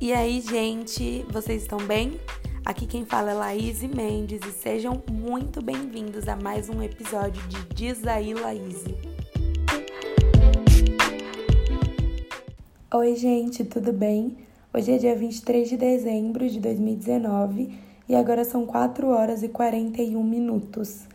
E aí, gente, vocês estão bem? Aqui quem fala é Laís Mendes e sejam muito bem-vindos a mais um episódio de Diz aí, Laís. Oi, gente, tudo bem? Hoje é dia 23 de dezembro de 2019 e agora são 4 horas e 41 minutos.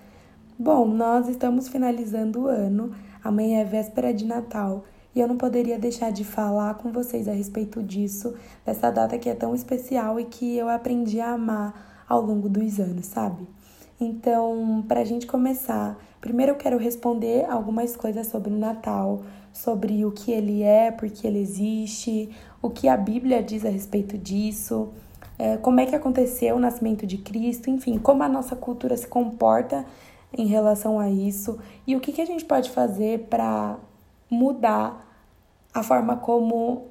Bom, nós estamos finalizando o ano, amanhã é véspera de Natal e eu não poderia deixar de falar com vocês a respeito disso, dessa data que é tão especial e que eu aprendi a amar ao longo dos anos, sabe? Então, para a gente começar, primeiro eu quero responder algumas coisas sobre o Natal, sobre o que ele é, por que ele existe, o que a Bíblia diz a respeito disso, é, como é que aconteceu o nascimento de Cristo, enfim, como a nossa cultura se comporta em relação a isso e o que, que a gente pode fazer para mudar a forma como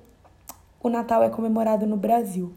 o Natal é comemorado no Brasil.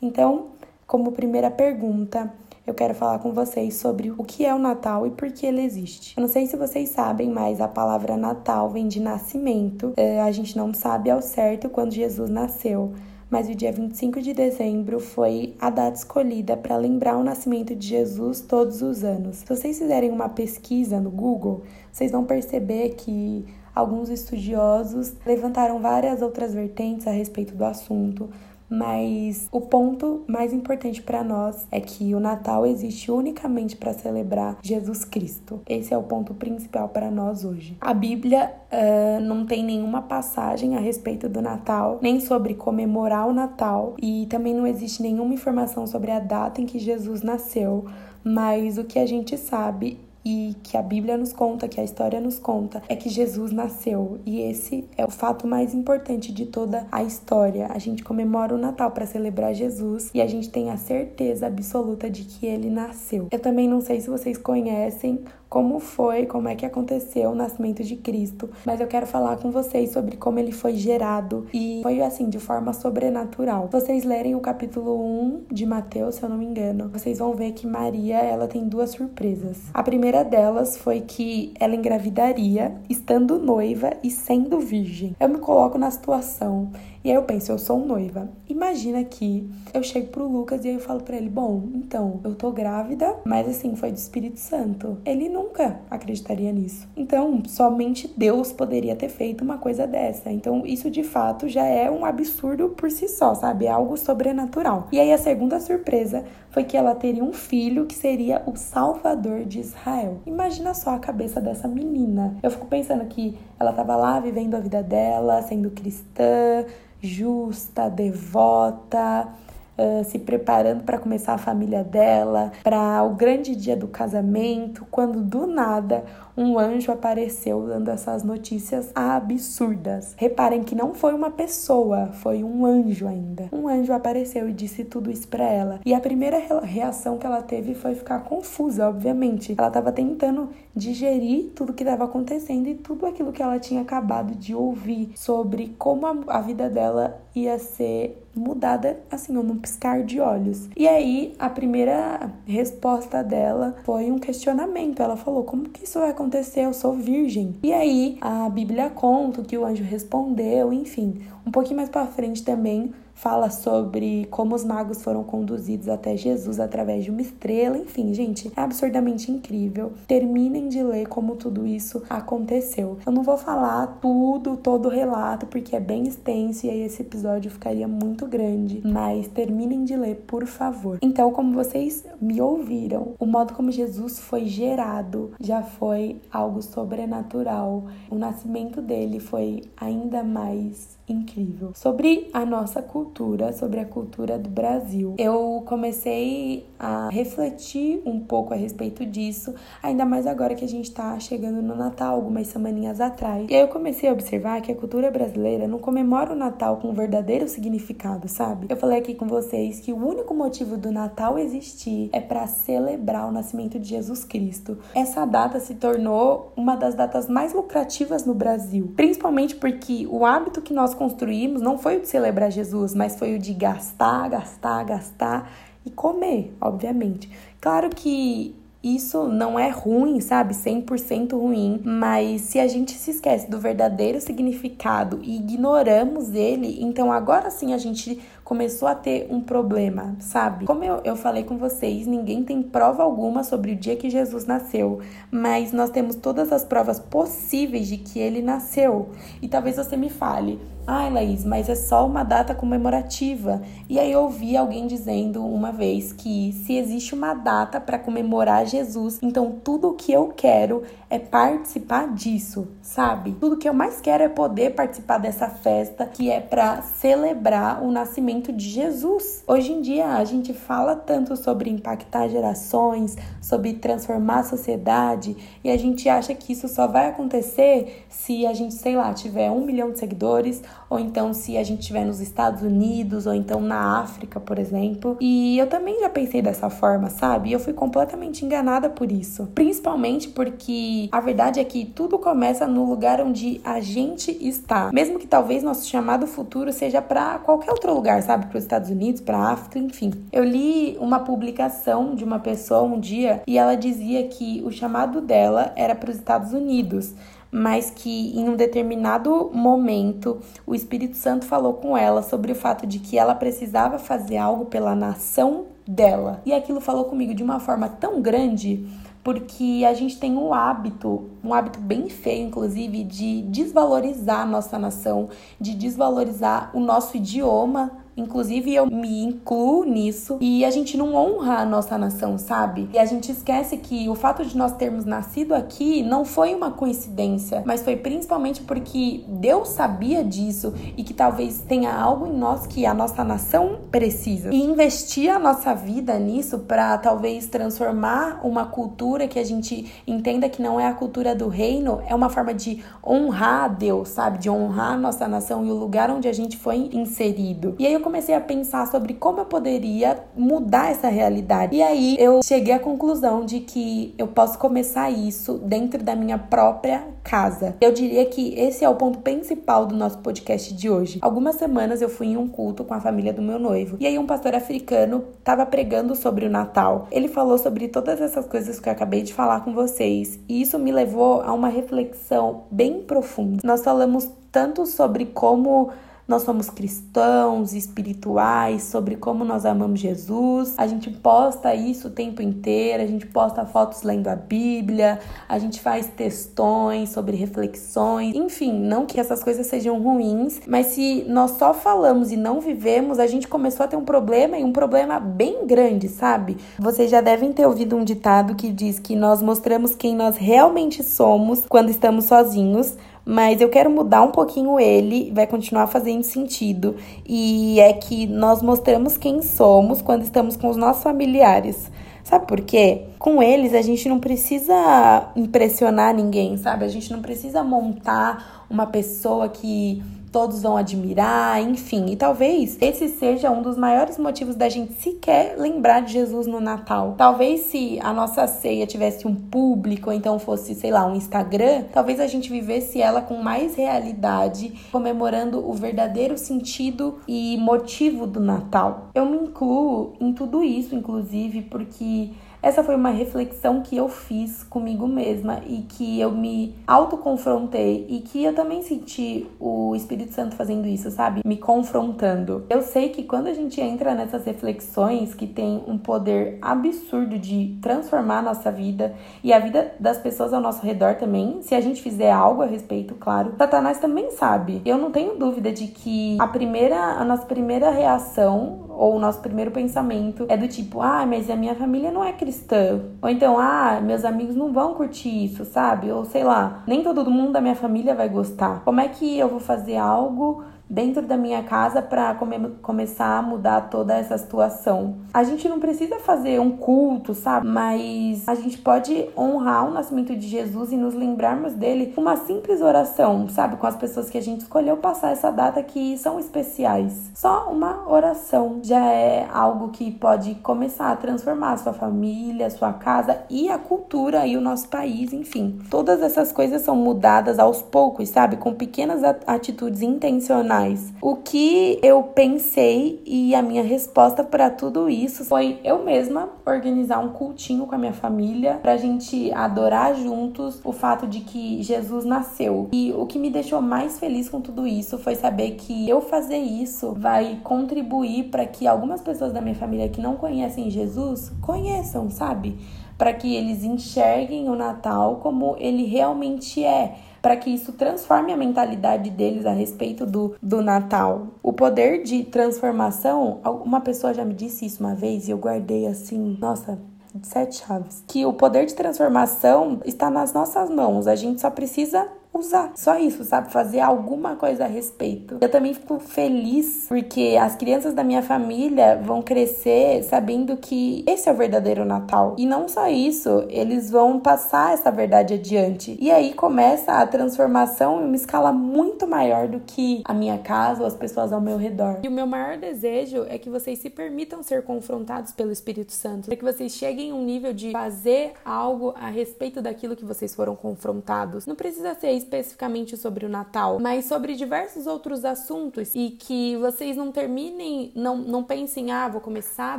Então, como primeira pergunta, eu quero falar com vocês sobre o que é o Natal e por que ele existe. Eu não sei se vocês sabem, mas a palavra Natal vem de nascimento. É, a gente não sabe ao certo quando Jesus nasceu, mas o dia 25 de dezembro foi a data escolhida para lembrar o nascimento de Jesus todos os anos. Se vocês fizerem uma pesquisa no Google, vocês vão perceber que alguns estudiosos levantaram várias outras vertentes a respeito do assunto, mas o ponto mais importante para nós é que o Natal existe unicamente para celebrar Jesus Cristo. Esse é o ponto principal para nós hoje. A Bíblia uh, não tem nenhuma passagem a respeito do Natal, nem sobre comemorar o Natal, e também não existe nenhuma informação sobre a data em que Jesus nasceu. Mas o que a gente sabe e que a Bíblia nos conta, que a história nos conta, é que Jesus nasceu. E esse é o fato mais importante de toda a história. A gente comemora o Natal para celebrar Jesus e a gente tem a certeza absoluta de que ele nasceu. Eu também não sei se vocês conhecem como foi, como é que aconteceu o nascimento de Cristo, mas eu quero falar com vocês sobre como ele foi gerado e foi assim, de forma sobrenatural. Se vocês lerem o capítulo 1 de Mateus, se eu não me engano, vocês vão ver que Maria, ela tem duas surpresas. A primeira delas foi que ela engravidaria estando noiva e sendo virgem. Eu me coloco na situação e aí eu penso, eu sou noiva. Imagina que eu chego pro Lucas e aí eu falo para ele: "Bom, então, eu tô grávida, mas assim, foi do Espírito Santo". Ele nunca acreditaria nisso. Então, somente Deus poderia ter feito uma coisa dessa. Então, isso de fato já é um absurdo por si só, sabe? É algo sobrenatural. E aí a segunda surpresa foi que ela teria um filho que seria o Salvador de Israel. Imagina só a cabeça dessa menina. Eu fico pensando que ela tava lá vivendo a vida dela, sendo cristã, justa, devota, uh, se preparando para começar a família dela, para o grande dia do casamento, quando do nada um anjo apareceu dando essas notícias absurdas. Reparem que não foi uma pessoa, foi um anjo ainda. Um anjo apareceu e disse tudo isso para ela. E a primeira reação que ela teve foi ficar confusa, obviamente. Ela estava tentando digerir tudo que estava acontecendo e tudo aquilo que ela tinha acabado de ouvir sobre como a, vida dela ia ser mudada assim, num piscar de olhos. E aí, a primeira resposta dela foi um questionamento. Ela falou: Como que isso vai acontecer? Eu sou virgem. E aí, a Bíblia conta que o anjo respondeu, enfim. Um pouquinho mais para frente também fala sobre como os magos foram conduzidos até Jesus através de uma estrela, enfim, gente, é absurdamente incrível. Terminem de ler como tudo isso aconteceu. Eu não vou falar tudo, todo o relato, porque é bem extenso e aí esse episódio ficaria muito grande, mas terminem de ler, por favor. Então, como vocês me ouviram, o modo como Jesus foi gerado já foi algo sobrenatural. O nascimento dele foi ainda mais incrível. Sobre a nossa cultura, sobre a cultura do Brasil, eu comecei a refletir um pouco a respeito disso, ainda mais agora que a gente tá chegando no Natal, algumas semaninhas atrás. E aí eu comecei a observar que a cultura brasileira não comemora o Natal com o verdadeiro significado, sabe? Eu falei aqui com vocês que o único motivo do Natal existir é para celebrar o nascimento de Jesus Cristo. Essa data se tornou uma das datas mais lucrativas no Brasil, principalmente porque o hábito que nós construímos não foi o de celebrar Jesus, mas foi o de gastar, gastar, gastar e comer, obviamente. Claro que isso não é ruim, sabe? 100% ruim, mas se a gente se esquece do verdadeiro significado e ignoramos ele, então agora sim a gente começou a ter um problema, sabe? Como eu, eu falei com vocês, ninguém tem prova alguma sobre o dia que Jesus nasceu, mas nós temos todas as provas possíveis de que ele nasceu. E talvez você me fale, Ai, Laís, mas é só uma data comemorativa. E aí eu ouvi alguém dizendo uma vez que se existe uma data para comemorar Jesus, então tudo o que eu quero é participar disso, sabe? Tudo que eu mais quero é poder participar dessa festa que é para celebrar o nascimento de Jesus. Hoje em dia a gente fala tanto sobre impactar gerações, sobre transformar a sociedade, e a gente acha que isso só vai acontecer se a gente, sei lá, tiver um milhão de seguidores ou então se a gente estiver nos Estados Unidos, ou então na África, por exemplo. E eu também já pensei dessa forma, sabe? E eu fui completamente enganada por isso. Principalmente porque a verdade é que tudo começa no lugar onde a gente está. Mesmo que talvez nosso chamado futuro seja para qualquer outro lugar, sabe? Para os Estados Unidos, para a África, enfim. Eu li uma publicação de uma pessoa um dia e ela dizia que o chamado dela era para os Estados Unidos mas que em um determinado momento o Espírito Santo falou com ela sobre o fato de que ela precisava fazer algo pela nação dela. E aquilo falou comigo de uma forma tão grande porque a gente tem um hábito, um hábito bem feio, inclusive, de desvalorizar a nossa nação, de desvalorizar o nosso idioma, Inclusive, eu me incluo nisso e a gente não honra a nossa nação, sabe? E a gente esquece que o fato de nós termos nascido aqui não foi uma coincidência, mas foi principalmente porque Deus sabia disso e que talvez tenha algo em nós que a nossa nação precisa. E investir a nossa vida nisso para talvez transformar uma cultura que a gente entenda que não é a cultura do reino é uma forma de honrar a Deus, sabe? De honrar a nossa nação e o lugar onde a gente foi inserido. E aí eu comecei a pensar sobre como eu poderia mudar essa realidade. E aí eu cheguei à conclusão de que eu posso começar isso dentro da minha própria casa. Eu diria que esse é o ponto principal do nosso podcast de hoje. Algumas semanas eu fui em um culto com a família do meu noivo. E aí um pastor africano estava pregando sobre o Natal. Ele falou sobre todas essas coisas que eu acabei de falar com vocês. E isso me levou a uma reflexão bem profunda. Nós falamos tanto sobre como nós somos cristãos, espirituais, sobre como nós amamos Jesus. A gente posta isso o tempo inteiro, a gente posta fotos lendo a Bíblia, a gente faz textões sobre reflexões. Enfim, não que essas coisas sejam ruins, mas se nós só falamos e não vivemos, a gente começou a ter um problema e um problema bem grande, sabe? Vocês já devem ter ouvido um ditado que diz que nós mostramos quem nós realmente somos quando estamos sozinhos mas eu quero mudar um pouquinho ele, vai continuar fazendo sentido. E é que nós mostramos quem somos quando estamos com os nossos familiares. Sabe por quê? Com eles a gente não precisa impressionar ninguém, sabe? A gente não precisa montar uma pessoa que todos vão admirar, enfim. E talvez esse seja um dos maiores motivos da gente sequer lembrar de Jesus no Natal. Talvez se a nossa ceia tivesse um público, ou então fosse, sei lá, um Instagram, talvez a gente vivesse ela com mais realidade, comemorando o verdadeiro sentido e motivo do Natal. Eu me incluo em tudo isso, inclusive, porque essa foi uma reflexão que eu fiz comigo mesma e que eu me autoconfrontei e que eu também senti o Espírito Santo fazendo isso, sabe? Me confrontando. Eu sei que quando a gente entra nessas reflexões que tem um poder absurdo de transformar a nossa vida e a vida das pessoas ao nosso redor também, se a gente fizer algo a respeito, claro, Satanás também sabe. Eu não tenho dúvida de que a primeira, a nossa primeira reação ou o nosso primeiro pensamento é do tipo, ah, mas a minha família não é cristã. Ou então, ah, meus amigos não vão curtir isso, sabe? Ou sei lá, nem todo mundo da minha família vai gostar. Como é que eu vou fazer algo dentro da minha casa para come começar a mudar toda essa situação. A gente não precisa fazer um culto, sabe? Mas a gente pode honrar o nascimento de Jesus e nos lembrarmos dele com uma simples oração, sabe? Com as pessoas que a gente escolheu passar essa data que são especiais. Só uma oração já é algo que pode começar a transformar a sua família, a sua casa e a cultura e o nosso país, enfim. Todas essas coisas são mudadas aos poucos, sabe? Com pequenas atitudes intencionais mais. O que eu pensei e a minha resposta para tudo isso foi eu mesma organizar um cultinho com a minha família pra gente adorar juntos o fato de que Jesus nasceu. E o que me deixou mais feliz com tudo isso foi saber que eu fazer isso vai contribuir para que algumas pessoas da minha família que não conhecem Jesus conheçam, sabe? Para que eles enxerguem o Natal como ele realmente é para que isso transforme a mentalidade deles a respeito do, do Natal. O poder de transformação, uma pessoa já me disse isso uma vez e eu guardei assim, nossa, sete chaves. Que o poder de transformação está nas nossas mãos. A gente só precisa usar. Só isso, sabe? Fazer alguma coisa a respeito. Eu também fico feliz porque as crianças da minha família vão crescer sabendo que esse é o verdadeiro Natal. E não só isso, eles vão passar essa verdade adiante. E aí começa a transformação em uma escala muito maior do que a minha casa ou as pessoas ao meu redor. E o meu maior desejo é que vocês se permitam ser confrontados pelo Espírito Santo, para que vocês cheguem a um nível de fazer algo a respeito daquilo que vocês foram confrontados. Não precisa ser especificamente sobre o Natal, mas sobre diversos outros assuntos e que vocês não terminem, não, não pensem, ah, vou começar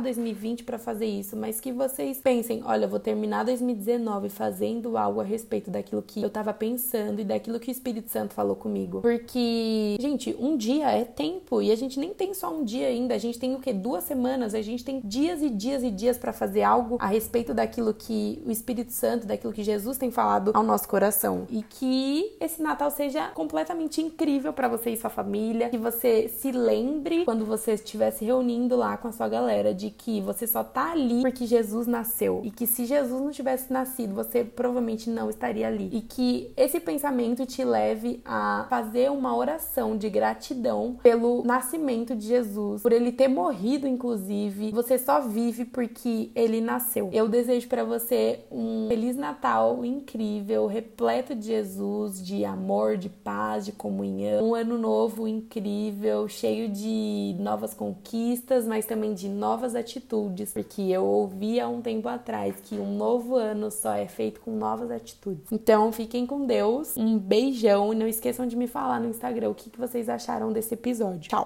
2020 para fazer isso, mas que vocês pensem, olha, vou terminar 2019 fazendo algo a respeito daquilo que eu tava pensando e daquilo que o Espírito Santo falou comigo. Porque, gente, um dia é tempo e a gente nem tem só um dia ainda, a gente tem o que? Duas semanas, a gente tem dias e dias e dias para fazer algo a respeito daquilo que o Espírito Santo, daquilo que Jesus tem falado ao nosso coração. E que esse Natal seja completamente incrível para você e sua família, que você se lembre quando você estiver se reunindo lá com a sua galera de que você só tá ali porque Jesus nasceu e que se Jesus não tivesse nascido, você provavelmente não estaria ali. E que esse pensamento te leve a fazer uma oração de gratidão pelo nascimento de Jesus, por ele ter morrido inclusive. Você só vive porque ele nasceu. Eu desejo para você um feliz Natal incrível, repleto de Jesus, de amor, de paz, de comunhão. Um ano novo incrível, cheio de novas conquistas, mas também de novas atitudes, porque eu ouvi há um tempo atrás que um novo ano só é feito com novas atitudes. Então, fiquem com Deus, um beijão e não esqueçam de me falar no Instagram o que vocês acharam desse episódio. Tchau!